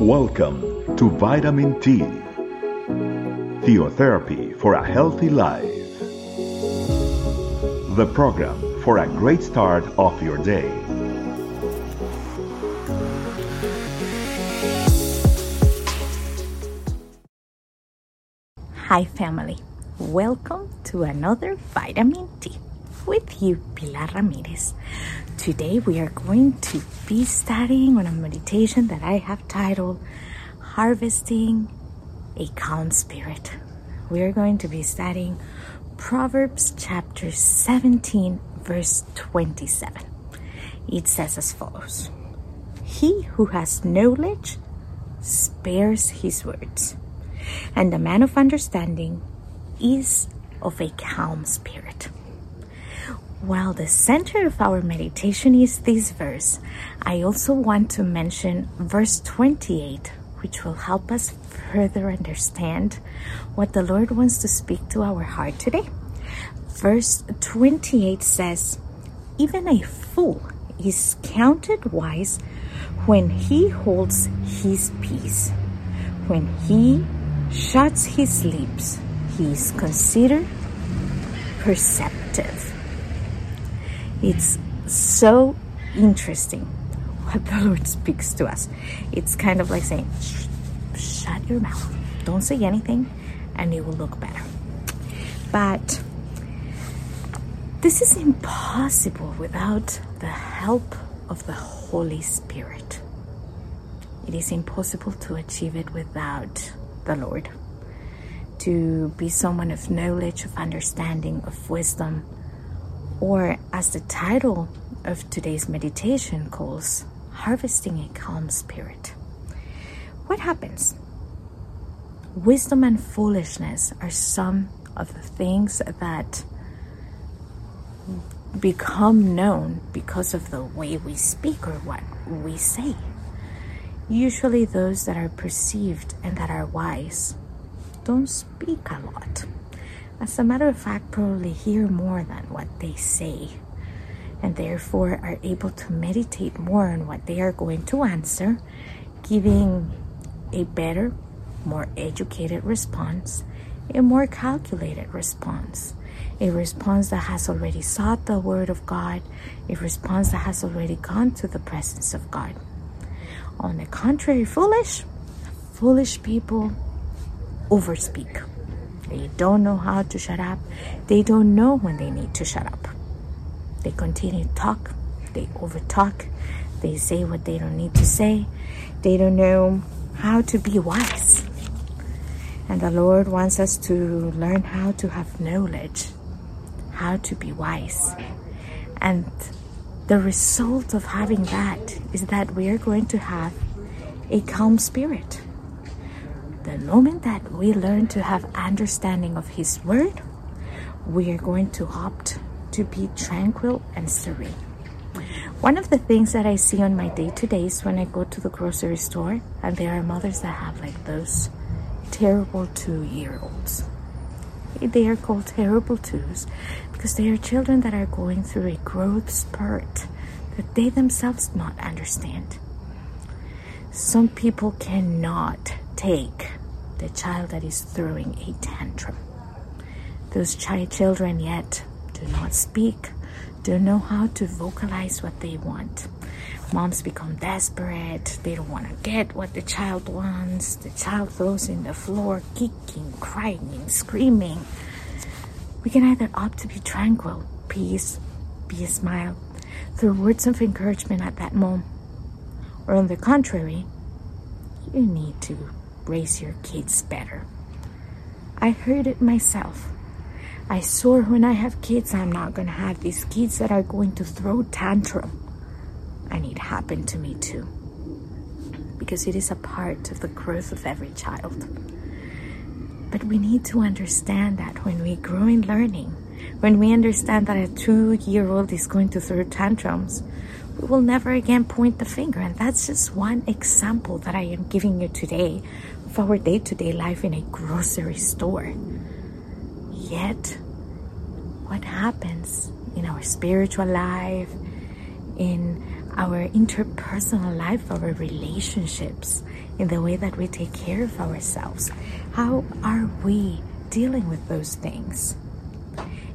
Welcome to Vitamin T, Theotherapy for a Healthy Life. The program for a great start of your day. Hi, family. Welcome to another Vitamin T with you, Pilar Ramirez. Today we are going to be studying on a meditation that I have titled Harvesting a Calm Spirit. We are going to be studying Proverbs chapter 17, verse 27. It says as follows He who has knowledge spares his words, and the man of understanding is of a calm spirit. While the center of our meditation is this verse, I also want to mention verse 28, which will help us further understand what the Lord wants to speak to our heart today. Verse 28 says, Even a fool is counted wise when he holds his peace. When he shuts his lips, he is considered perceptive. It's so interesting what the Lord speaks to us. It's kind of like saying, shut your mouth, don't say anything, and it will look better. But this is impossible without the help of the Holy Spirit. It is impossible to achieve it without the Lord. To be someone of knowledge, of understanding, of wisdom, or as the title of today's meditation calls, harvesting a calm spirit. What happens? Wisdom and foolishness are some of the things that become known because of the way we speak or what we say. Usually, those that are perceived and that are wise don't speak a lot as a matter of fact, probably hear more than what they say, and therefore are able to meditate more on what they are going to answer, giving a better, more educated response, a more calculated response, a response that has already sought the Word of God, a response that has already gone to the presence of God. On the contrary, foolish, foolish people overspeak they don't know how to shut up. They don't know when they need to shut up. They continue to talk. They overtalk. They say what they don't need to say. They don't know how to be wise. And the Lord wants us to learn how to have knowledge, how to be wise. And the result of having that is that we are going to have a calm spirit the moment that we learn to have understanding of His Word, we are going to opt to be tranquil and serene. One of the things that I see on my day to days when I go to the grocery store, and there are mothers that have like those terrible two year olds. They are called terrible twos because they are children that are going through a growth spurt that they themselves not understand. Some people cannot take the child that is throwing a tantrum. Those child children yet do not speak, don't know how to vocalize what they want. Moms become desperate. They don't want to get what the child wants. The child throws in the floor, kicking, crying, screaming. We can either opt to be tranquil, peace, be a smile, through words of encouragement at that moment, or on the contrary, you need to raise your kids better. I heard it myself. I swore when I have kids, I'm not going to have these kids that are going to throw tantrum. And it happened to me too. Because it is a part of the growth of every child. But we need to understand that when we grow in learning, when we understand that a two year old is going to throw tantrums, we will never again point the finger. And that's just one example that I am giving you today of our day to day life in a grocery store. Yet, what happens in our spiritual life, in our interpersonal life, our relationships, in the way that we take care of ourselves. How are we dealing with those things?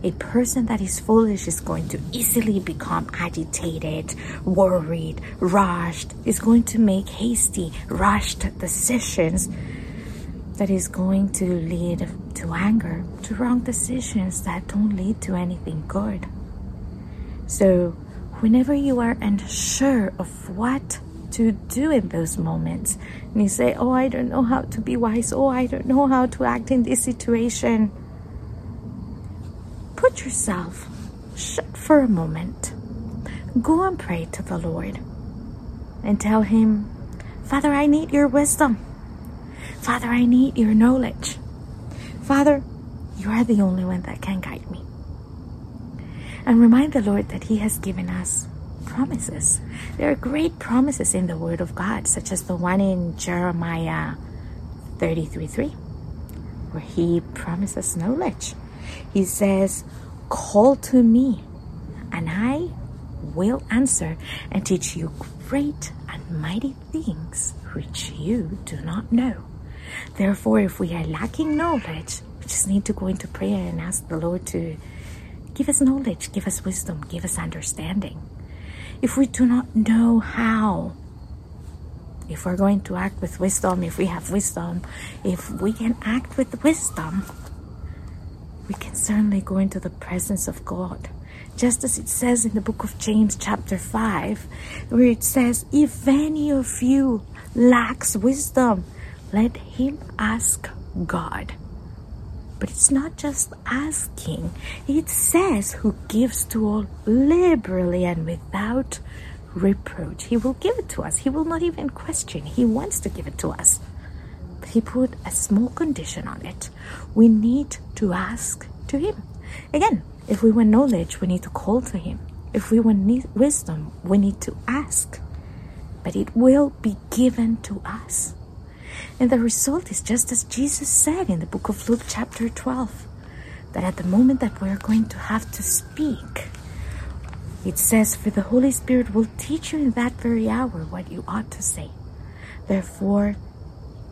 A person that is foolish is going to easily become agitated, worried, rushed, is going to make hasty, rushed decisions that is going to lead to anger, to wrong decisions that don't lead to anything good. So, whenever you are unsure of what to do in those moments, and you say, Oh, I don't know how to be wise, oh, I don't know how to act in this situation yourself shut for a moment. Go and pray to the Lord and tell Him, Father, I need your wisdom. Father, I need your knowledge. Father, you are the only one that can guide me. And remind the Lord that He has given us promises. There are great promises in the Word of God, such as the one in Jeremiah 33 3, where He promises knowledge. He says, Call to me, and I will answer and teach you great and mighty things which you do not know. Therefore, if we are lacking knowledge, we just need to go into prayer and ask the Lord to give us knowledge, give us wisdom, give us understanding. If we do not know how, if we're going to act with wisdom, if we have wisdom, if we can act with wisdom, we can certainly go into the presence of God. Just as it says in the book of James, chapter 5, where it says, If any of you lacks wisdom, let him ask God. But it's not just asking, it says, Who gives to all liberally and without reproach. He will give it to us. He will not even question. He wants to give it to us he put a small condition on it. We need to ask to him. Again, if we want knowledge, we need to call to him. If we want wisdom, we need to ask. But it will be given to us. And the result is just as Jesus said in the book of Luke, chapter 12, that at the moment that we're going to have to speak, it says, For the Holy Spirit will teach you in that very hour what you ought to say. Therefore,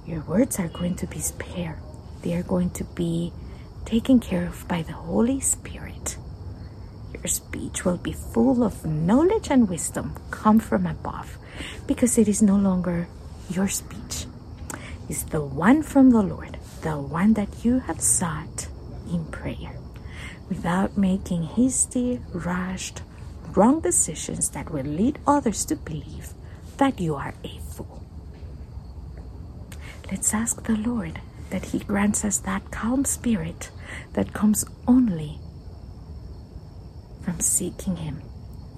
your words are going to be spared. They are going to be taken care of by the Holy Spirit. Your speech will be full of knowledge and wisdom come from above because it is no longer your speech. It's the one from the Lord, the one that you have sought in prayer without making hasty, rushed, wrong decisions that will lead others to believe that you are a fool. Let's ask the Lord that He grants us that calm spirit that comes only from seeking Him,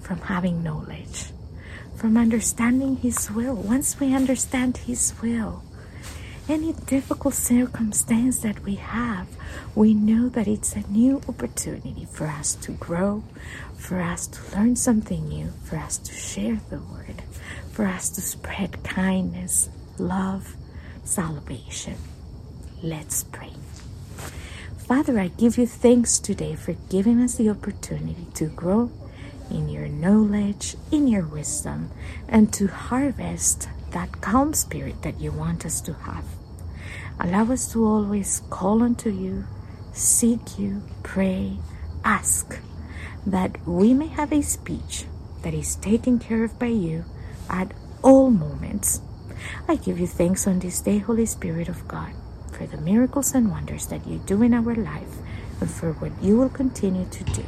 from having knowledge, from understanding His will. Once we understand His will, any difficult circumstance that we have, we know that it's a new opportunity for us to grow, for us to learn something new, for us to share the word, for us to spread kindness, love, salvation. Let's pray. Father, I give you thanks today for giving us the opportunity to grow in your knowledge, in your wisdom, and to harvest that calm spirit that you want us to have. Allow us to always call unto you, seek you, pray, ask, that we may have a speech that is taken care of by you at all moments I give you thanks on this day, Holy Spirit of God, for the miracles and wonders that you do in our life and for what you will continue to do.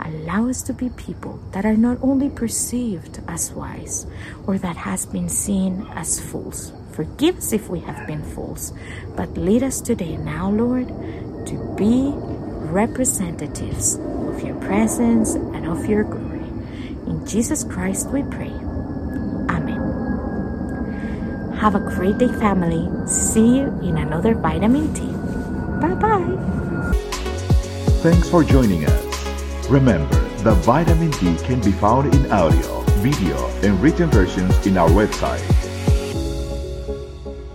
Allow us to be people that are not only perceived as wise or that has been seen as fools. Forgive us if we have been fools, but lead us today now, Lord, to be representatives of your presence and of your glory. In Jesus Christ we pray. Have a great day, family. See you in another Vitamin T. Bye bye. Thanks for joining us. Remember, the Vitamin T can be found in audio, video, and written versions in our website,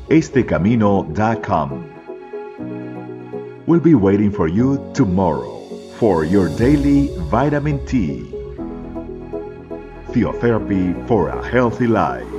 estecamino.com. We'll be waiting for you tomorrow for your daily vitamin T. Theotherapy for a Healthy Life.